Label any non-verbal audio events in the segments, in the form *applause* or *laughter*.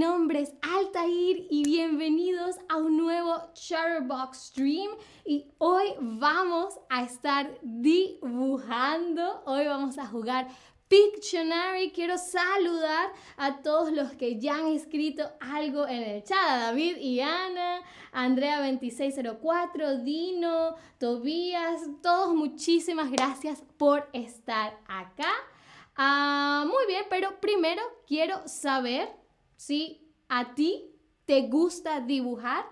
nombre es Altair y bienvenidos a un nuevo Chatterbox Stream. Y hoy vamos a estar dibujando, hoy vamos a jugar Pictionary. Quiero saludar a todos los que ya han escrito algo en el chat. David y Ana, Andrea2604, Dino, Tobías, todos muchísimas gracias por estar acá. Ah, muy bien, pero primero quiero saber si a ti te gusta dibujar.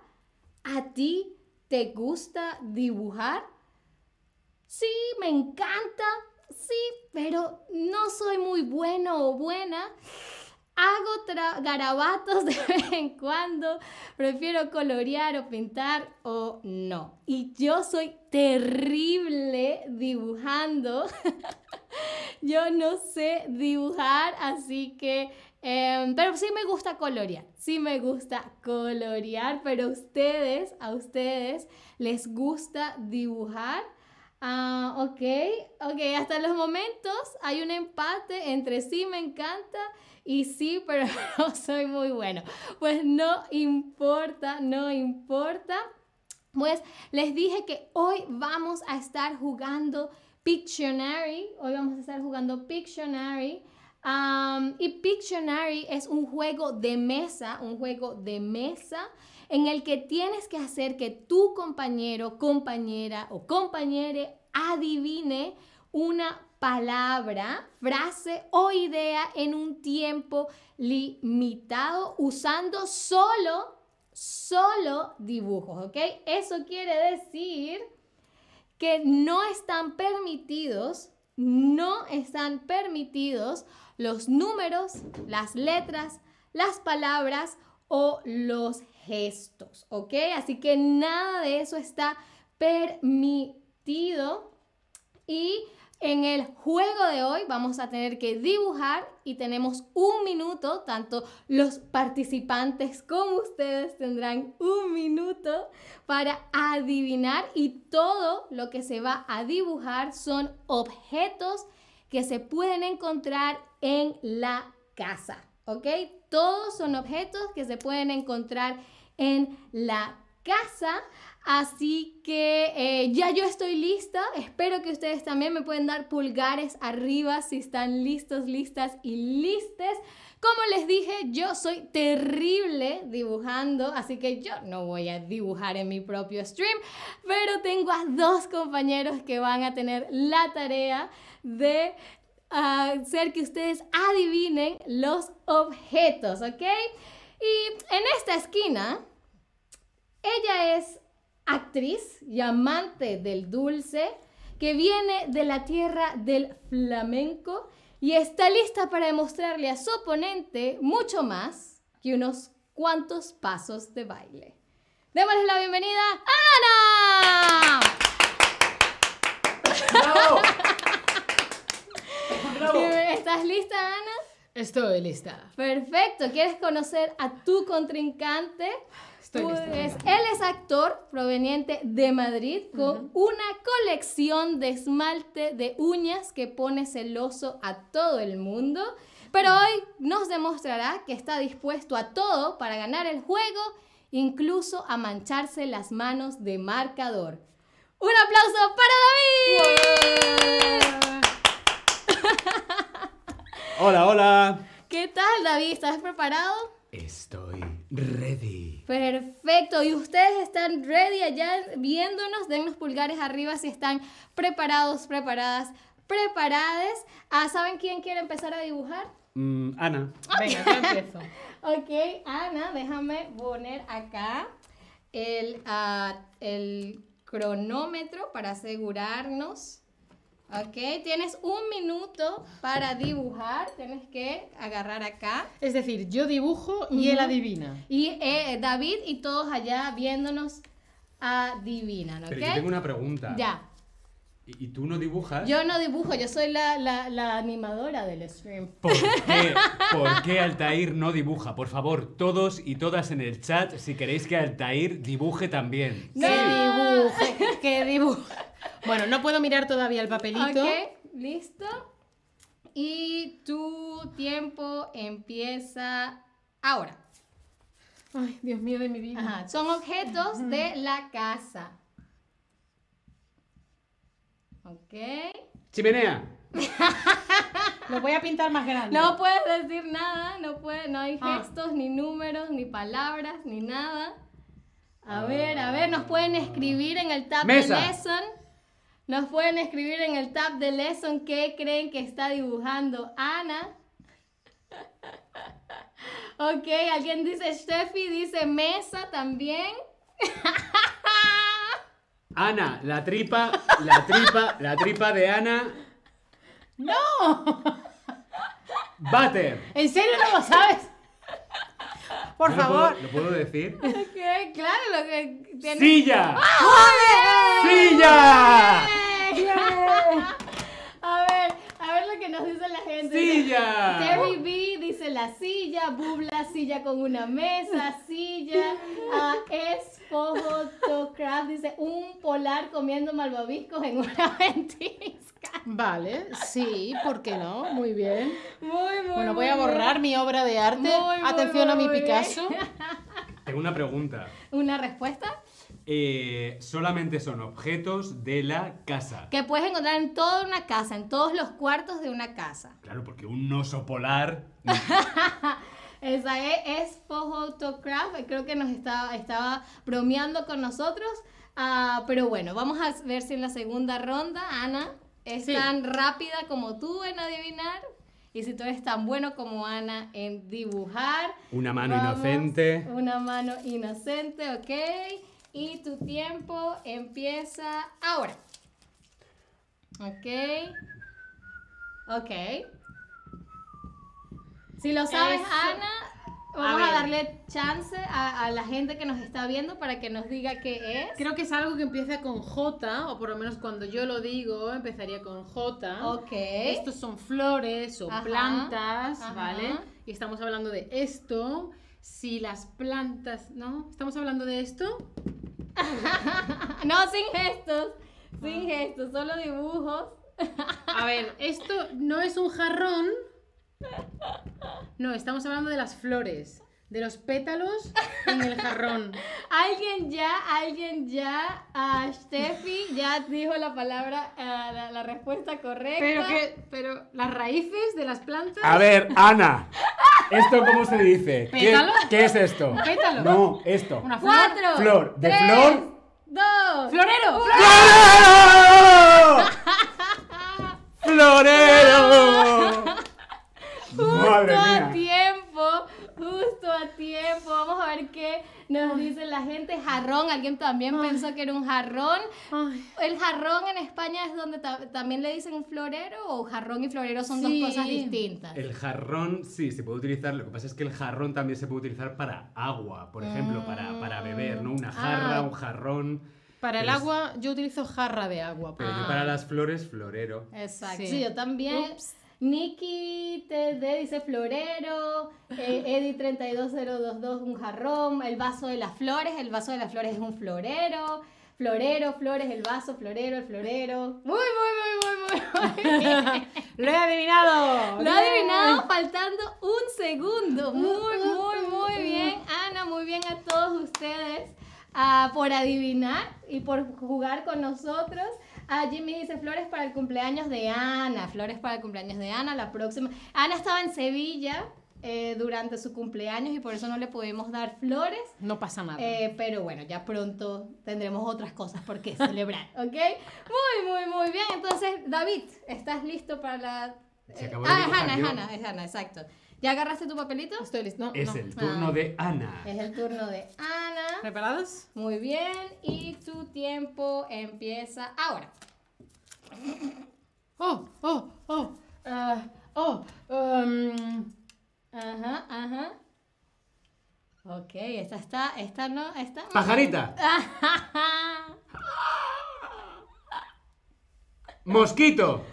¿A ti te gusta dibujar? Sí, me encanta. Sí, pero no soy muy bueno o buena. Hago garabatos *laughs* de vez en cuando, prefiero colorear o pintar o no. Y yo soy terrible dibujando. *laughs* yo no sé dibujar, así que... Em, pero sí me gusta colorear, sí me gusta colorear, pero ustedes, a ustedes les gusta dibujar. Ah, ok, ok, hasta los momentos hay un empate entre sí me encanta y sí, *laughs* pero no soy muy bueno. Pues no importa, no importa. Pues les dije que hoy vamos a estar jugando Pictionary. Hoy vamos a estar jugando Pictionary. Y Pictionary es un juego de mesa, un juego de mesa en el que tienes que hacer que tu compañero, compañera o compañere adivine una palabra, frase o idea en un tiempo limitado usando solo, solo dibujos, ¿ok? Eso quiere decir que no están permitidos, no están permitidos los números, las letras, las palabras o los gestos, ¿ok? Así que nada de eso está permitido y en el juego de hoy vamos a tener que dibujar y tenemos un minuto, tanto los participantes como ustedes tendrán un minuto para adivinar y todo lo que se va a dibujar son objetos que se pueden encontrar en la casa, ¿ok? Todos son objetos que se pueden encontrar en la casa. Así que eh, ya yo estoy lista. Espero que ustedes también me pueden dar pulgares arriba si están listos, listas y listes. Como les dije, yo soy terrible dibujando, así que yo no voy a dibujar en mi propio stream, pero tengo a dos compañeros que van a tener la tarea de ah, hacer que ustedes adivinen los objetos, ¿ok? Y en esta esquina, ella es actriz y amante del dulce que viene de la tierra del flamenco y está lista para demostrarle a su oponente mucho más que unos cuantos pasos de baile. Démosle la bienvenida a Ana. ¡Bravo! ¡Bravo! ¿Estás lista, Ana? Estoy lista. Perfecto. ¿Quieres conocer a tu contrincante? Él es actor proveniente de Madrid con una colección de esmalte de uñas que pone celoso a todo el mundo. Pero hoy nos demostrará que está dispuesto a todo para ganar el juego, incluso a mancharse las manos de marcador. ¡Un aplauso para David! *laughs* hola, hola. ¿Qué tal, David? ¿Estás preparado? Estoy ready. Perfecto, y ustedes están ready allá viéndonos, den los pulgares arriba si están preparados, preparadas, preparadas. Ah, ¿Saben quién quiere empezar a dibujar? Mm, Ana. Venga, yo empiezo. *laughs* ok, Ana, déjame poner acá el, ah, el cronómetro para asegurarnos Ok, tienes un minuto para dibujar. Tienes que agarrar acá. Es decir, yo dibujo y él adivina. Y eh, David y todos allá viéndonos adivinan, ¿ok? Pero yo tengo una pregunta. Ya. ¿Y, tú no dibujas? Yo no dibujo, yo soy la, la, animadora del stream. ¿Por qué? ¿Por qué Altair no dibuja? Por favor, todos y todas en el chat, si queréis que Altair dibuje también. No dibuje, que dibuje. Bueno, no puedo mirar todavía el papelito. Ok, listo. Y tu tiempo empieza ahora. Ay, Dios mío de mi vida. Ajá, son objetos de la casa. Ok. Chimenea. *laughs* Lo voy a pintar más grande. No puedes decir nada, no, puede, no hay Ah. gestos, ni números, ni palabras, ni nada. A ver, a ver, nos pueden escribir en el tab Mesa. de lesson. Nos pueden escribir en el tab de lesson qué creen que está dibujando Ana. *laughs* Ok, alguien dice Steffi, dice mesa también. *laughs* Ana, la tripa, la tripa, la tripa de Ana. ¡No! Butter. ¿En serio no lo sabes? Por ¿No lo favor. puedo- ¿Lo puedo decir? *laughs* Ok, claro, lo que tiene. ¡Silla! ¡Joder! ¡Silla! A ver, a ver lo que nos dice la gente. ¡Silla! Terry B dice la silla, Bubla silla con una mesa, silla, ah, es Photocraft dice un polar comiendo malvaviscos en una *laughs* ventisca. Vale, sí, ¿por qué no? Muy bien. Muy, muy Bueno, voy muy a bien. borrar mi obra de arte. Muy, muy, Atención a mi muy bien. Picasso. *laughs* Tengo una pregunta. ¿Una respuesta? Eh, solamente son objetos de la casa. Que puedes encontrar en toda una casa, en todos los cuartos de una casa. Claro, porque un oso polar. *laughs* Esa es, es Photocraft, creo que nos estaba, estaba bromeando con nosotros. Ah, pero bueno, vamos a ver si en la segunda ronda Ana es Sí. tan rápida como tú en adivinar y si tú eres tan bueno como Ana en dibujar. Una mano Vamos, inocente. Una mano inocente, ok. Y tu tiempo empieza ahora. Ok. Ok. Si lo sabes, Eso. Ana, vamos a, darle chance a, a la gente que nos está viendo para que nos diga qué es. Creo que es algo que empieza con J, o por lo menos cuando yo lo digo, empezaría con J. Ok. Estos son flores o Ajá, plantas, ajá. ¿vale? Y estamos hablando de esto. Si las plantas, ¿no? ¿Estamos hablando de esto? No, sin gestos. Sin gestos, solo dibujos. A ver, esto no es un jarrón. No, estamos hablando de las flores, de los pétalos en el jarrón. *laughs* Alguien ya, alguien ya, a Steffi ya dijo la palabra, ah, la, la respuesta correcta. Pero que, pero las raíces de las plantas. A ver, Ana. ¿Esto cómo se dice? ¿Qué, ¿Pétalo? qué es esto? pétalo? No, esto. Una flor. Cuatro. Flor. ¿De tres, flor? Dos. ¡Florero! ¡Florero! *laughs* Justo Madre a mía. Justo a tiempo. Vamos a ver qué nos dice la gente. Jarrón, alguien también pensó que era un jarrón. Ay, ¿El jarrón en España es donde ta- también le dicen un florero o jarrón y florero son Sí. dos cosas distintas? El jarrón sí se puede utilizar, lo que pasa es que el jarrón también se puede utilizar para agua, por ejemplo, para, para beber, ¿no? Una jarra, Ah. un jarrón. Para el agua, yo utilizo jarra de agua. Pero yo para las flores, florero. Exacto. Sí. Sí, yo también. Ups. Nikki TD dice florero, eh, *laughs* Eddie32022 un jarrón, el vaso de las flores, el vaso de las flores es un florero, florero, flores, el vaso, florero, el florero. Muy, muy, muy, muy, muy, muy *laughs* bien. ¡Lo he adivinado! Lo ha adivinado faltando un segundo. Muy, muy, muy bien, Ana, muy bien a todos ustedes ah, por adivinar y por jugar con nosotros. Ah, Jimmy dice flores para el cumpleaños de Ana. Flores para el cumpleaños de Ana. La próxima. Ana estaba en Sevilla eh, durante su cumpleaños y por eso no le pudimos dar flores. No pasa nada. Eh, pero bueno, ya pronto tendremos otras cosas por qué *laughs* celebrar, ¿ok? Muy, muy, muy bien. Entonces, David, ¿estás listo para la... Se acabó de ah, es Ana, es. Ana, es Ana, exacto. ¿Ya agarraste tu papelito? Estoy listo. No, Es no. el turno Ah. de Ana. Es el turno de Ana. ¿Preparados? Muy bien. Y tu tiempo empieza ahora. Oh, oh, oh. ah, oh, um, Ajá, ajá. Ok, esta está, esta no, esta... Pajarita. *laughs* Mosquito.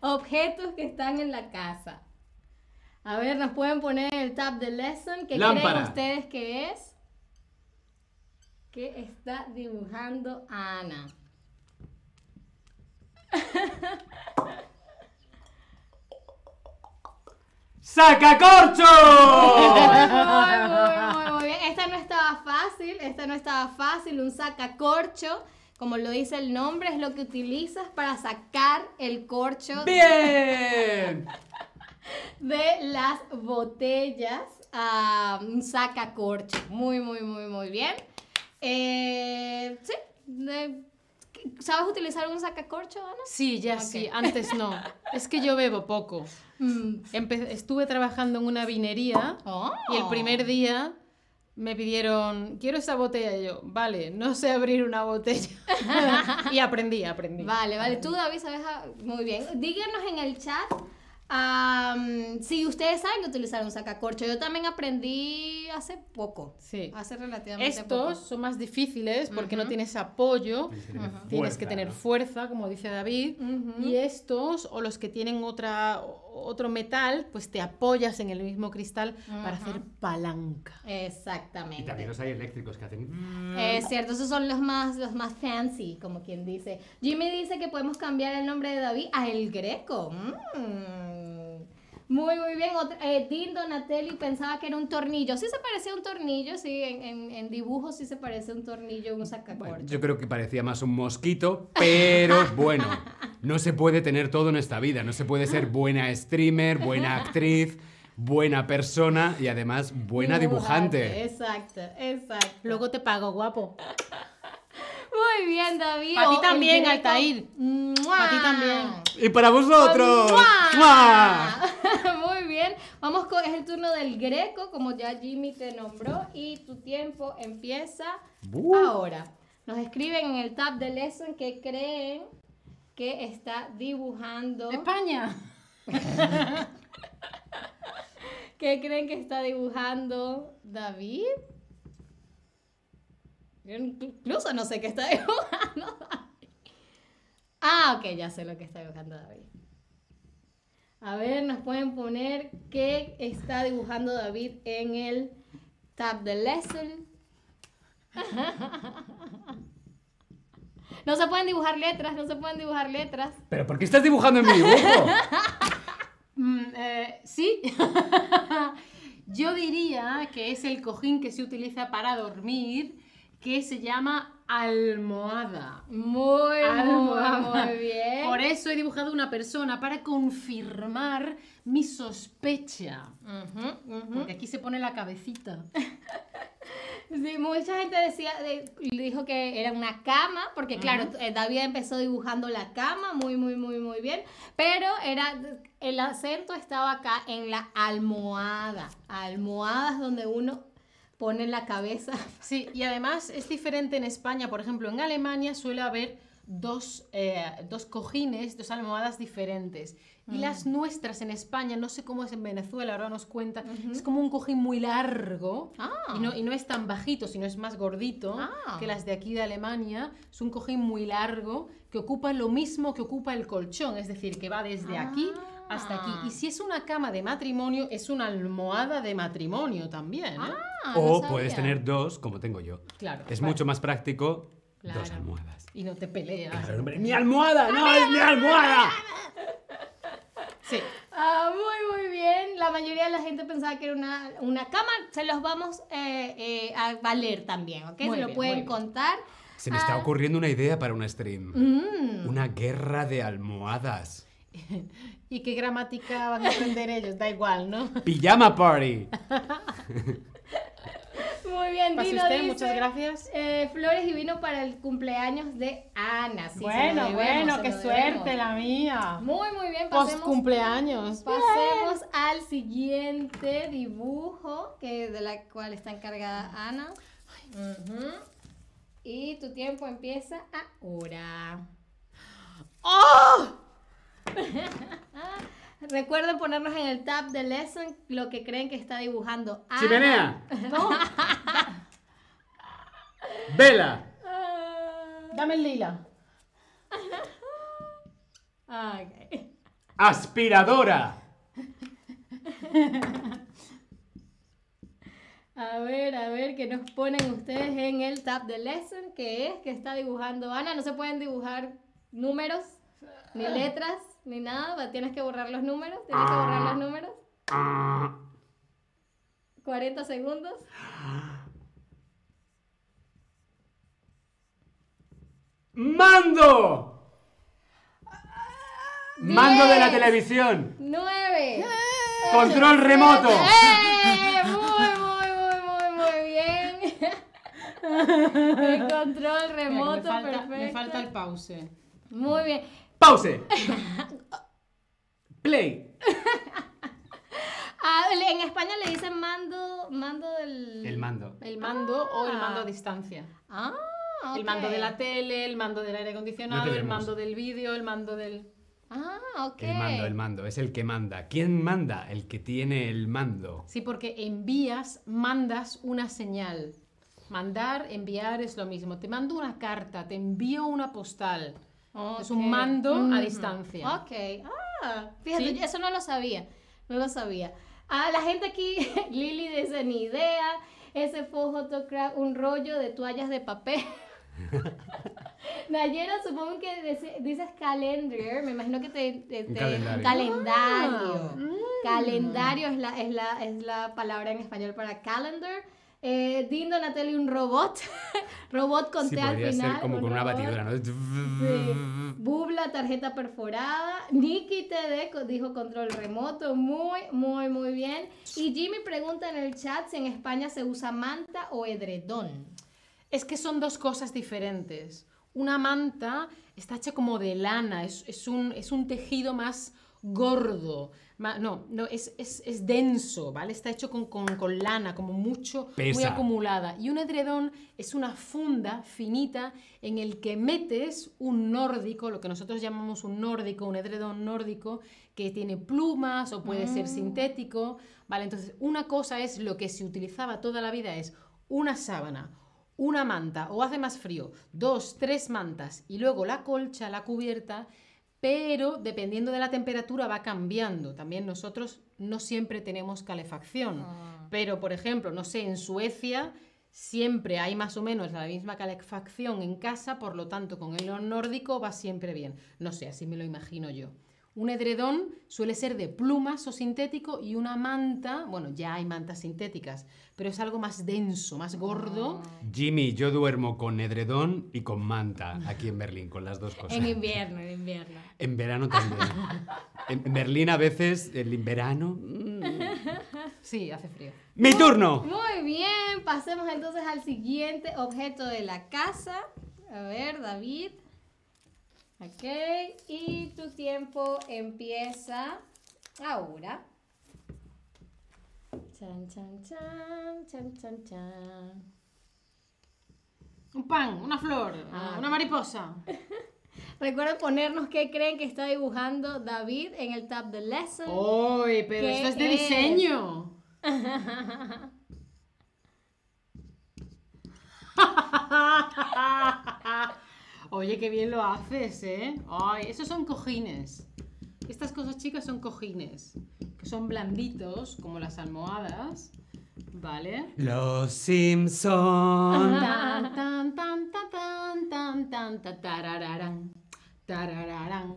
Objetos que están en la casa. A ver, nos pueden poner en el tab de lesson. ¿Qué creen ustedes que es? ¿Qué está dibujando Ana? ¡Sacacorcho! Muy, muy, muy, muy bien. Esta no estaba fácil, esta no estaba fácil. Un sacacorcho, como lo dice el nombre, es lo que utilizas para sacar el corcho ¡Bien! *laughs* de las botellas. Ah, un sacacorcho. Muy, muy, muy, muy bien. Eh, sí. de- ¿Sabes utilizar un sacacorcho, Ana? Sí, ya sí, antes no. Es que yo bebo poco. Mm. Empe- estuve trabajando en una vinería Oh. y el primer día me pidieron, quiero esa botella. Y yo, vale, no sé abrir una botella. *laughs* y aprendí, aprendí. Vale, vale. Tú, David, sabes muy bien. Díganos en el chat si ustedes saben utilizar un sacacorcho. Yo también aprendí hace poco. Sí. Hace relativamente Estos poco. son más difíciles porque no tienes apoyo, tienes que tener fuerza, como dice David, y estos o los que tienen otra, otro metal, pues te apoyas en el mismo cristal para hacer palanca. Exactamente. Y también los hay eléctricos que hacen... Es cierto, esos son los más, los más fancy, como quien dice. Jimmy dice que podemos cambiar el nombre de David a El Greco. Mm. Muy, muy bien. Otra, eh, Dean Donatelli pensaba que era un tornillo. Sí se parecía a un tornillo, sí, en, en, en dibujo sí se parece a un tornillo, un sacacorcho. Bueno, yo creo que parecía más un mosquito, pero *laughs* bueno, no se puede tener todo en esta vida. No se puede ser buena streamer, buena actriz, buena persona y además buena dibujante. Exacto, exacto. Luego te pago, guapo. Muy bien, David. Pa' ti también. Altair. ¡Mua! Pa' ti también. Y para vosotros. ¡Mua! ¡Mua! *laughs* Muy bien. Vamos con es el turno del Greco, como ya Jimmy te nombró y tu tiempo empieza ahora. Nos escriben en el tab de lesson que creen que está dibujando. España. *laughs* ¿Qué creen que está dibujando David? Yo incluso no sé qué está *laughs* dibujando David. Ah, ok, ya sé lo que está dibujando David. A ver, nos pueden poner qué está dibujando David en el tab de lesson. *laughs* No se pueden dibujar letras, no se pueden dibujar letras. ¿Pero por qué estás dibujando en mi dibujo? *laughs* Mm, eh, sí. Yo diría que es el cojín que se utiliza para dormir, que se llama almohada. Muy, Almohada. muy bien. Por eso he dibujado una persona para confirmar mi sospecha. Porque aquí se pone la cabecita. *laughs* Sí, mucha gente decía, de- dijo que era una cama, porque claro, eh, David empezó dibujando la cama muy, muy, muy, muy bien, pero era, el acento estaba acá en la almohada, almohadas donde uno pone la cabeza. *laughs* Sí, y además es diferente en España. Por ejemplo, en Alemania suele haber dos, eh, dos cojines, dos almohadas diferentes. Y las nuestras en España, no sé cómo es en Venezuela, ahora nos cuenta, es como un cojín muy largo Ah. y, no, y no es tan bajito, sino es más gordito Ah. que las de aquí de Alemania. Es un cojín muy largo que ocupa lo mismo que ocupa el colchón, es decir, que va desde aquí hasta aquí. Ah. Y si es una cama de matrimonio, es una almohada de matrimonio también. ¿eh? Ah, o puedes tener dos, como tengo yo. Claro. Es vale. mucho más práctico dos Claro. almohadas. Y no te peleas. Claro, hombre, ¡Mi almohada! ¡No, es mi almohada! Sí. Ah, muy, muy bien. La mayoría de la gente pensaba que era una, una cama. Se los vamos eh, eh, a valer también, ¿ok? Muy Se lo bien, pueden muy bien. contar. Se me está Ah. ocurriendo una idea para un stream. Mm. Una guerra de almohadas. *laughs* ¿Y qué gramática van a aprender ellos? Da igual, ¿no? *laughs* Pijama party. *laughs* Muy bien, Pase Dino usted, dice, muchas gracias. eh, flores y vino para el cumpleaños de Ana. Sí, bueno, debemos, bueno, qué suerte debemos. la mía. Muy, muy bien. Post Pasemos, cumpleaños. pasemos al siguiente dibujo que de la cual está encargada Ana. Ujú. Y tu tiempo empieza ahora. ¡Oh! *laughs* Recuerden ponernos en el tab de lesson lo que creen que está dibujando Ana. *laughs* ¡Chimenea! ¡Vela! Ah, Dame el lila. ah. ¡Aspiradora! *laughs* A ver, a ver, ¿qué nos ponen ustedes en el tab de lesson? que es? que está dibujando Ana? No se pueden dibujar números, ni letras, ni nada. Tienes que borrar los números. Tienes que borrar los números. Ah, 40 segundos. ¡Mando! ¡Mando de la televisión! 9. ¡Control remoto! ¡Eh! Muy, muy, muy, muy, muy bien. *laughs* El control remoto, me, falta, perfecto. me falta el pause. Muy bien. ¡Pause! *laughs* Play. *laughs* Ah, en España le dicen mando, mando del... El mando. El mando o el Ah. mando a distancia. Ah, El ok. mando de la tele, el mando del aire acondicionado, el mando del vídeo, el mando del... Ah, ok. El mando, el mando. Es el que manda. ¿Quién manda? El que tiene el mando. Sí, porque envías, mandas una señal. Mandar, enviar es lo mismo. Te mando una carta, te envío una postal. Es un mando a distancia. Ok. Ah, fíjate, eso no lo sabía. No lo sabía. Ah, la gente aquí, *laughs* Lili dice ni idea. Ese fue Photocraft, un rollo de toallas de papel. *laughs* Nayera, supongo que dice- dices calendar. Me imagino que te. te- Un te- calendario. calendario. Ah, mm. Calendario es la, es, la, es la palabra en español para calendar. Eh, Dindo Natalie, un robot. *laughs* robot con Sí, T al podría final. ser como un con una batidora, ¿no? Sí. Bubla, tarjeta perforada. Nikki TD dijo control remoto. Muy, muy, muy bien. Y Jimmy pregunta en el chat si en España se usa manta o edredón. Es que son dos cosas diferentes. Una manta está hecha como de lana, es, es un, es un tejido más gordo. Ma- no, no, es, es, es denso, ¿vale? Está hecho con, con- con lana, como mucho, muy acumulada. Y un edredón es una funda finita en el que metes un nórdico, lo que nosotros llamamos un nórdico, un edredón nórdico, que tiene plumas o puede ser sintético, ¿vale? Entonces, una cosa es lo que se utilizaba toda la vida, es una sábana, una manta o hace más frío, dos, tres mantas y luego la colcha, la cubierta, pero dependiendo de la temperatura va cambiando. También nosotros no siempre tenemos calefacción, pero por ejemplo, no sé, en Suecia siempre hay más o menos la misma calefacción en casa, por lo tanto con el nórdico va siempre bien. No sé, así me lo imagino yo. Un edredón suele ser de plumas o sintético y una manta, bueno, ya hay mantas sintéticas, pero es algo más denso, más gordo. Jimmy, yo duermo con edredón y con manta aquí en Berlín, con las dos cosas. En invierno, en invierno. En verano también. En en Berlín a veces, el verano. mm. Sí, hace frío. ¡Mi turno! Muy bien, pasemos entonces al siguiente objeto de la casa. A ver, David. Ok, y tu tiempo empieza ahora. Chan, chan, chan, chan, chan, chan. Un pan, una flor, Ah. una mariposa. *laughs* Recuerden ponernos qué creen que está dibujando David en el tab de lesson. ¡Uy, pero ¿Qué esto es de es? diseño! *laughs* Oye, qué bien lo haces, ¿eh? Ay, esos son cojines. Estas cosas chicas son cojines, que son blanditos, como las almohadas, ¿vale? Los Simpson. *laughs* Tan, tan, tan, tan, tan, tan, tan, ta, tarararán, tarararán.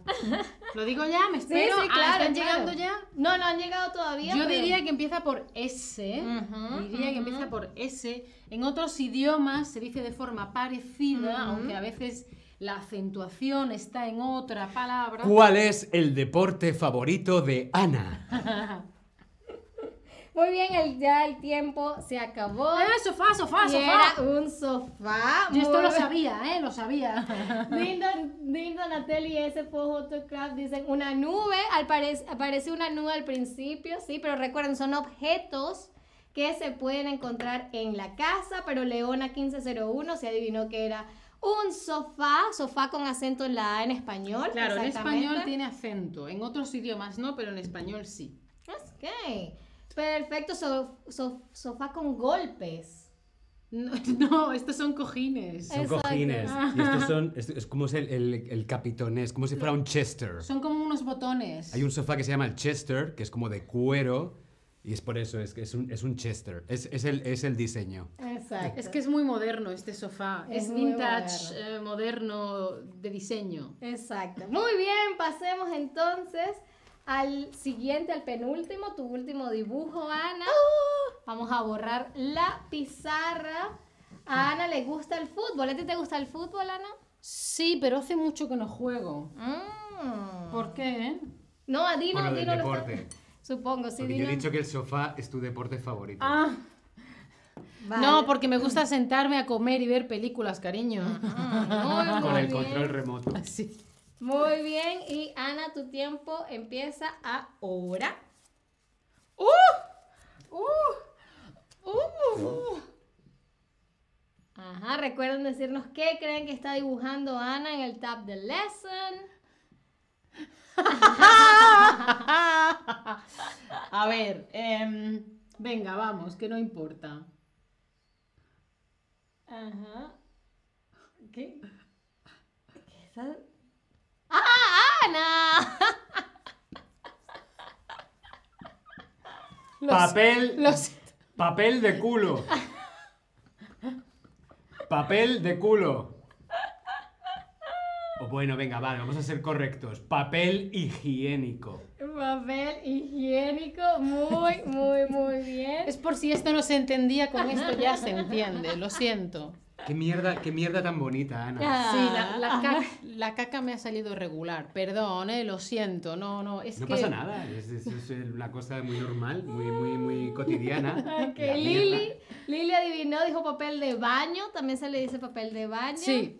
¿Lo digo ya? ¿Me Sí, espero? sí, Ah, claro. ¿Están claro. llegando ya? No, no han llegado todavía. Yo pero- diría que empieza por S. Ujú, diría que ujú. empieza por S. En otros idiomas se dice de forma parecida, aunque a veces la acentuación está en otra palabra. ¿Cuál es el deporte favorito de Ana? *laughs* Muy bien, el, ya el tiempo se acabó. ¡Ah, sofá, sofá, Y sofá! era un sofá. Yo esto lo sabía, ¿eh? Lo sabía. *laughs* Lindo, lindo Natalie y ese fue Photocraft dicen una nube, al parec- aparece una nube al principio, sí, pero recuerden, son objetos que se pueden encontrar en la casa, pero Leona 1501 se adivinó que era un sofá, sofá con acento en la A en español. Claro, en español tiene acento. En otros idiomas no, pero en español sí. Ok, perfecto, so- so- sofá con golpes. No, *laughs* no, estos son cojines. Son Exacto. cojines. Y estos son. Es, es como es el, el, el capitonés, como si fuera un Chester. Son como unos botones. Hay un sofá que se llama el Chester, que es como de cuero. Y es por eso, es que es un, es un Chester. Es, es, el, es el diseño. Exacto. Es que es muy moderno este sofá. Es Es, vintage, eh, moderno de diseño. Exacto. Muy bien, pasemos entonces al siguiente, al penúltimo, tu último dibujo, Ana. Vamos a borrar la pizarra. A Ana le gusta el fútbol. ¿A ti te gusta el fútbol, Ana? Sí, pero hace mucho que no juego. Mm. ¿Por qué? No, a Dino, Bueno, del Dino lo está-. Supongo, sí, Porque yo he dicho que el sofá es tu deporte favorito. Ah, Vale. no, porque me gusta sentarme a comer y ver películas, cariño. Ah, *laughs* muy, Con muy el bien. control remoto. *laughs* Así. Muy bien. Y Ana, tu tiempo empieza ahora. ¡Uh! ¡Uh! ¡Uh! Ajá, recuerden decirnos qué creen que está dibujando Ana en el tab de lesson. *laughs* A ver, em, venga, vamos, que no importa. Ajá. ¿Qué? ¿Qué está? ¡Ah, Ana! *laughs* Papel, Los, papel de culo. *laughs* Papel de culo. Bueno, venga, vale, vamos a ser correctos. Papel higiénico. Papel higiénico. Muy, muy, muy bien. es por si esto no se entendía, con esto ya se entiende, lo siento. Qué mierda, qué mierda tan bonita, Ana. Ah. Sí, la, la caca, la caca me ha salido regular, perdón, eh, lo siento, no, no, es No que... pasa nada, es, es- es una cosa muy normal, muy, muy, muy cotidiana. Ok, La Lili. Lili adivinó, dijo papel de baño, también se le dice papel de baño. Sí,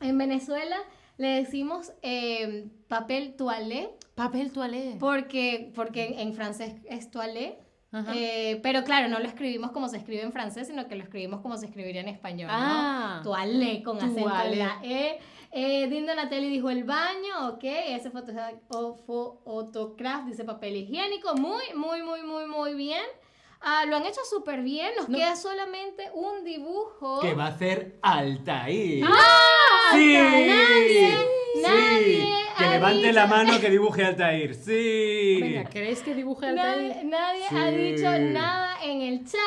En Venezuela le decimos eh, papel toilette, papel toalé. porque, porque en, en francés es. Ajá. Eh, pero claro, no lo escribimos como se escribe en francés, sino que lo escribimos como se escribiría en español. Ah. ¿no? Toilette con acento en la E. Eh, Dindo Natelli dijo el baño, ok. Ese foto, o- fo- autocraft dice papel higiénico. Muy, muy, muy, muy, muy bien. Ah, lo han hecho súper bien. Nos No. queda solamente un dibujo. Que va a hacer Altair. ¡Ah! ¡Sí! Nadie, ¡Sí! nadie Que levante la mano que dibuje Altair. ¡Sí! Venga, ¿queréis que dibuje al Nadie, nadie ha dicho nada en el chat.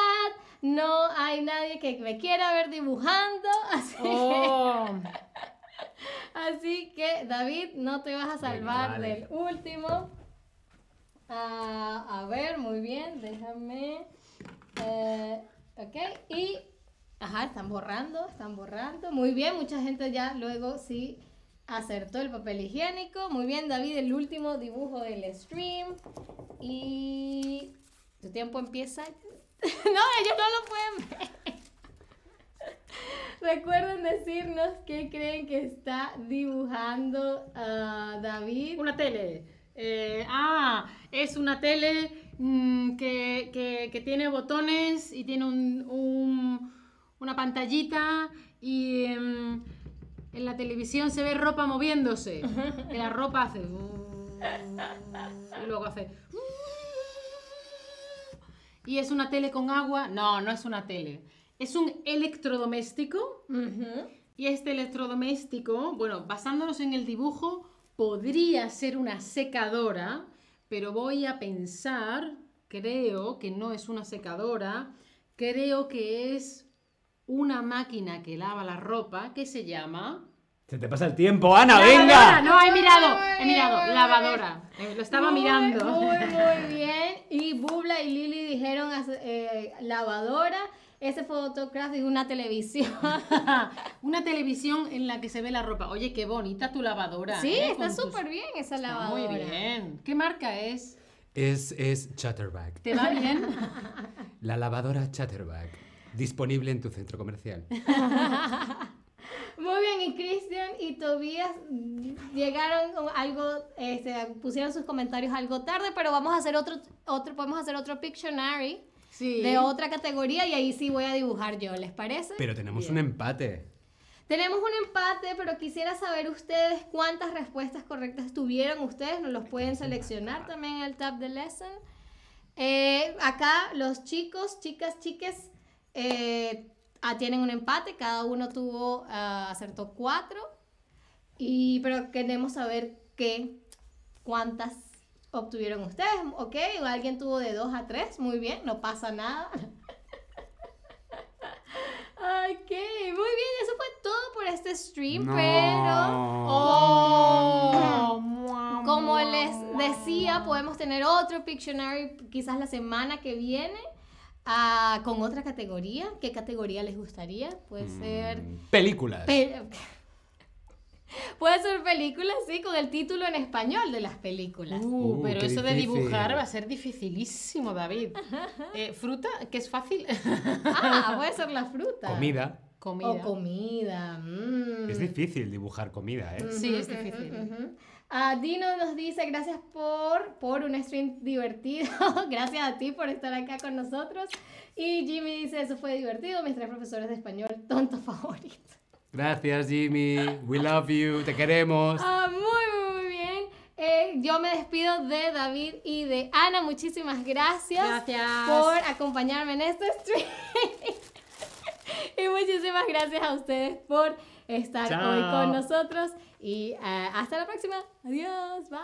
No hay nadie que me quiera ver dibujando. *laughs* Así, Oh, *laughs* así que, David, no te vas a salvar vale. del último. Ah, a ver, muy bien, déjame. eh, ok, y. Ajá, están borrando, están borrando. Muy bien, mucha gente ya luego sí acertó el papel higiénico. Muy bien, David, el último dibujo del stream. Y. Tu tiempo empieza. *laughs* no, ellos no lo pueden ver. *laughs* Recuerden decirnos qué creen que está dibujando ah, David. una tele. Eh, ah, es una tele mm, que, que- que tiene botones y tiene un, un- una pantallita y em, en la televisión se ve ropa moviéndose. Y la ropa hace... Y luego hace... Y es una tele con agua. No, no es una tele. Es un electrodoméstico. Y este electrodoméstico, bueno, basándonos en el dibujo, podría ser una secadora, pero voy a pensar, creo que no es una secadora, creo que es una máquina que lava la ropa que se llama... Se te pasa el tiempo, Ana, ¡Lavadora! venga. No, he mirado, he mirado, muy lavadora. Eh, lo estaba Muy, mirando. Muy, muy *laughs* bien. Y Bubla y Lili dijeron eh, lavadora. Ese photocraft es una televisión. *laughs* una televisión en la que se ve la ropa. Oye, qué bonita tu lavadora. sí, ¿eh? está Con tus- súper bien esa Está lavadora. Muy bien. ¿Qué marca es? Es, es Chatterback. ¿Te va bien? *laughs* La lavadora Chatterback. Disponible en tu centro comercial. *laughs* Muy bien, y Cristian y Tobías llegaron con algo, este, pusieron sus comentarios algo tarde, pero vamos a hacer otro, otro podemos hacer otro Pictionary Sí. de otra categoría y ahí sí voy a dibujar yo, ¿les parece? Pero tenemos Bien. un empate. Tenemos un empate, pero quisiera saber ustedes cuántas respuestas correctas tuvieron ustedes. Nos los pueden seleccionar también en el tab de lesson. Eh, acá los chicos, chicas, chiques eh, ah, tienen un empate. Cada uno tuvo, ah, acertó cuatro. Y, pero queremos saber qué, cuántas obtuvieron ustedes. ¿Ok? O alguien tuvo de dos a tres. Muy bien, no pasa nada. *laughs* Ok, muy bien, eso fue todo por este stream, No. pero Oh, como les decía, podemos tener otro Pictionary quizás la semana que viene. ah, con otra categoría. ¿Qué categoría les gustaría? Puede ser Mm, Películas. Pe- *laughs* Puede ser películas, sí, con el título en español de las películas. Uh, Uh, pero eso de dibujar va a ser dificilísimo, David. Eh, fruta, que es fácil. Ah, *laughs* puede ser la fruta. Comida. Comida. O comida. mm. Es difícil dibujar comida, ¿eh? Sí, es difícil. Ah, Dino nos dice gracias por, por un stream divertido. *laughs* gracias a ti por estar acá con nosotros. Y Jimmy dice, eso fue divertido. Mis tres profesores de español, tonto favorito. Gracias, Jimmy. We love you. Te queremos. Ah, muy, muy, muy bien. Eh, yo me despido de David y de Ana. Muchísimas gracias, Gracias. por acompañarme en este stream. *laughs* y muchísimas gracias a ustedes por estar hoy con nosotros. Y ah, hasta la próxima. Adiós. Bye.